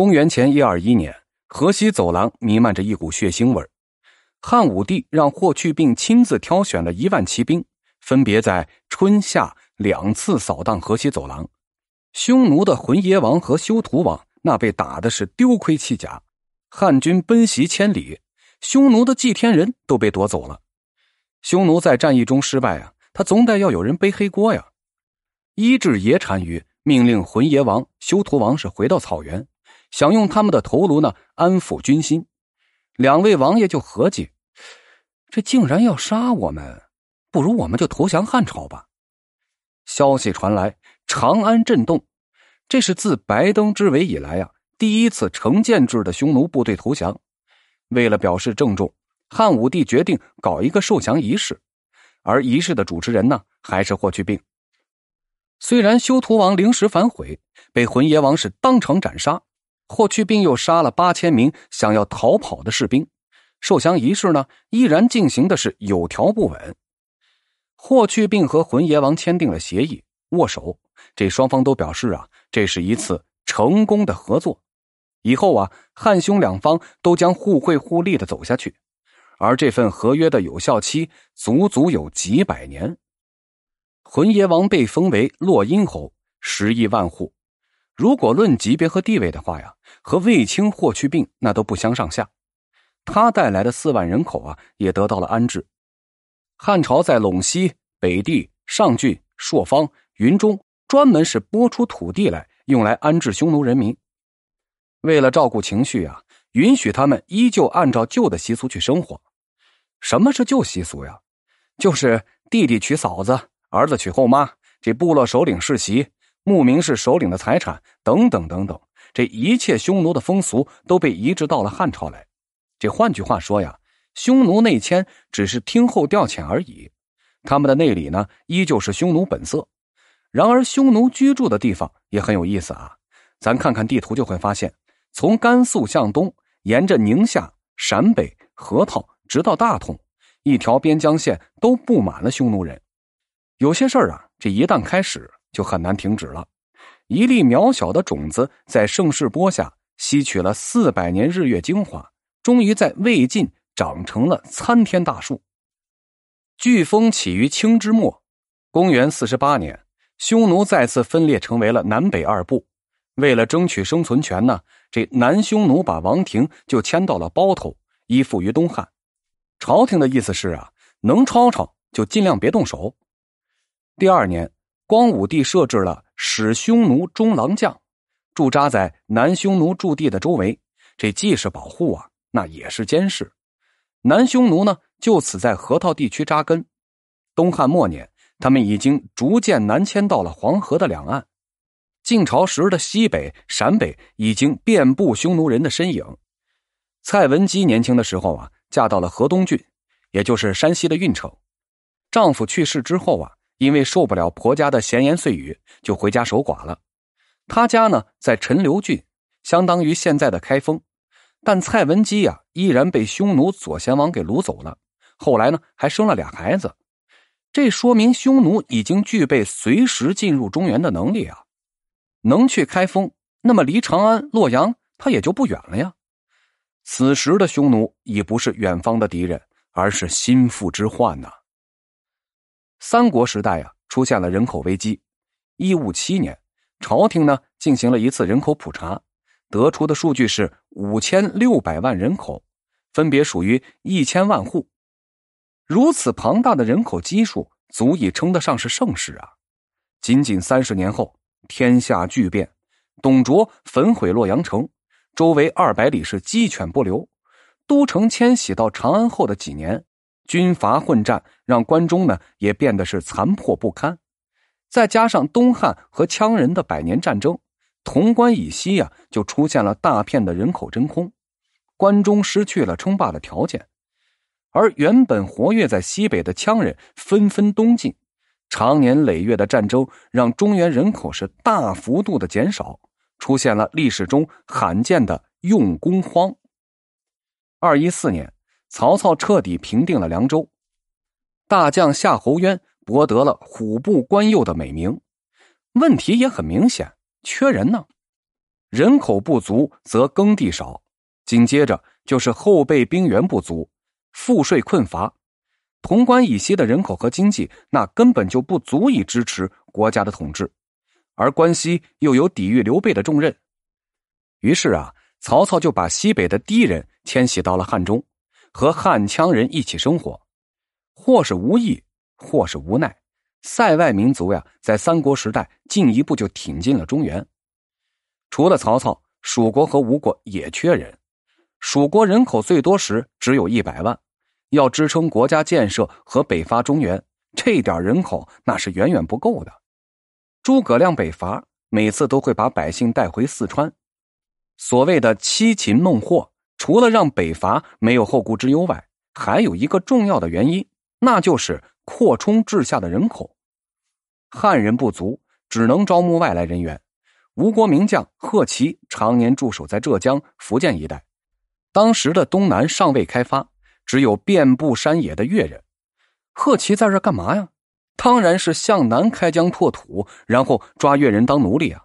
公元前一二一年，河西走廊弥漫着一股血腥味汉武帝让霍去病亲自挑选了一万骑兵，分别在春夏两次扫荡河西走廊。匈奴的浑邪王和修图王那被打的是丢盔弃甲，汉军奔袭千里，匈奴的祭天人都被夺走了。匈奴在战役中失败啊，他总得要有人背黑锅呀。医治野单于命令浑邪王、修图王是回到草原。想用他们的头颅呢安抚军心，两位王爷就合计：这竟然要杀我们，不如我们就投降汉朝吧。消息传来，长安震动，这是自白登之围以来啊第一次成建制的匈奴部队投降。为了表示郑重，汉武帝决定搞一个受降仪式，而仪式的主持人呢还是霍去病。虽然修图王临时反悔，被浑邪王是当场斩杀。霍去病又杀了八千名想要逃跑的士兵，受降仪式呢依然进行的是有条不紊。霍去病和浑邪王签订了协议，握手，这双方都表示啊，这是一次成功的合作，以后啊，汉匈两方都将互惠互利的走下去，而这份合约的有效期足足有几百年。浑邪王被封为洛阴侯，十亿万户。如果论级别和地位的话呀，和卫青、霍去病那都不相上下。他带来的四万人口啊，也得到了安置。汉朝在陇西、北地、上郡、朔方、云中，专门是拨出土地来用来安置匈奴人民。为了照顾情绪啊，允许他们依旧按照旧的习俗去生活。什么是旧习俗呀？就是弟弟娶嫂子，儿子娶后妈，这部落首领世袭。牧民是首领的财产，等等等等，这一切匈奴的风俗都被移植到了汉朝来。这换句话说呀，匈奴内迁只是听候调遣而已，他们的内里呢依旧是匈奴本色。然而，匈奴居住的地方也很有意思啊。咱看看地图就会发现，从甘肃向东，沿着宁夏、陕北、河套，直到大同，一条边疆线都布满了匈奴人。有些事儿啊，这一旦开始。就很难停止了。一粒渺小的种子在盛世播下，吸取了四百年日月精华，终于在魏晋长成了参天大树。飓风起于清之末，公元四十八年，匈奴再次分裂成为了南北二部。为了争取生存权呢，这南匈奴把王庭就迁到了包头，依附于东汉。朝廷的意思是啊，能吵吵就尽量别动手。第二年。光武帝设置了使匈奴中郎将，驻扎在南匈奴驻地的周围。这既是保护啊，那也是监视。南匈奴呢，就此在河套地区扎根。东汉末年，他们已经逐渐南迁到了黄河的两岸。晋朝时的西北、陕北已经遍布匈奴人的身影。蔡文姬年轻的时候啊，嫁到了河东郡，也就是山西的运城。丈夫去世之后啊。因为受不了婆家的闲言碎语，就回家守寡了。他家呢在陈留郡，相当于现在的开封。但蔡文姬呀，依然被匈奴左贤王给掳走了。后来呢，还生了俩孩子。这说明匈奴已经具备随时进入中原的能力啊！能去开封，那么离长安、洛阳，他也就不远了呀。此时的匈奴已不是远方的敌人，而是心腹之患呐。三国时代啊，出现了人口危机。一五七年，朝廷呢进行了一次人口普查，得出的数据是五千六百万人口，分别属于一千万户。如此庞大的人口基数，足以称得上是盛世啊！仅仅三十年后，天下巨变，董卓焚毁洛阳城，周围二百里是鸡犬不留。都城迁徙到长安后的几年。军阀混战让关中呢也变得是残破不堪，再加上东汉和羌人的百年战争，潼关以西呀就出现了大片的人口真空，关中失去了称霸的条件，而原本活跃在西北的羌人纷纷东进，长年累月的战争让中原人口是大幅度的减少，出现了历史中罕见的用工荒。二一四年。曹操彻底平定了凉州，大将夏侯渊博得了虎步关右的美名。问题也很明显，缺人呢。人口不足则耕地少，紧接着就是后备兵员不足，赋税困乏。潼关以西的人口和经济，那根本就不足以支持国家的统治，而关西又有抵御刘备的重任。于是啊，曹操就把西北的低人迁徙到了汉中，和汉羌人一起生活，或是无意，或是无奈。塞外民族呀，在三国时代进一步就挺进了中原。除了曹操，蜀国和吴国也缺人。蜀国人口最多时只有一百万，要支撑国家建设和北伐中原，这点人口那是远远不够的。诸葛亮北伐，每次都会把百姓带回四川。所谓的七擒孟获，除了让北伐没有后顾之忧外，还有一个重要的原因，那就是扩充治下的人口。汉人不足，只能招募外来人员。吴国名将贺齐常年驻守在浙江、福建一带，当时的东南尚未开发，只有遍布山野的越人。贺齐在这干嘛呀？当然是向南开疆拓土，然后抓越人当奴隶啊！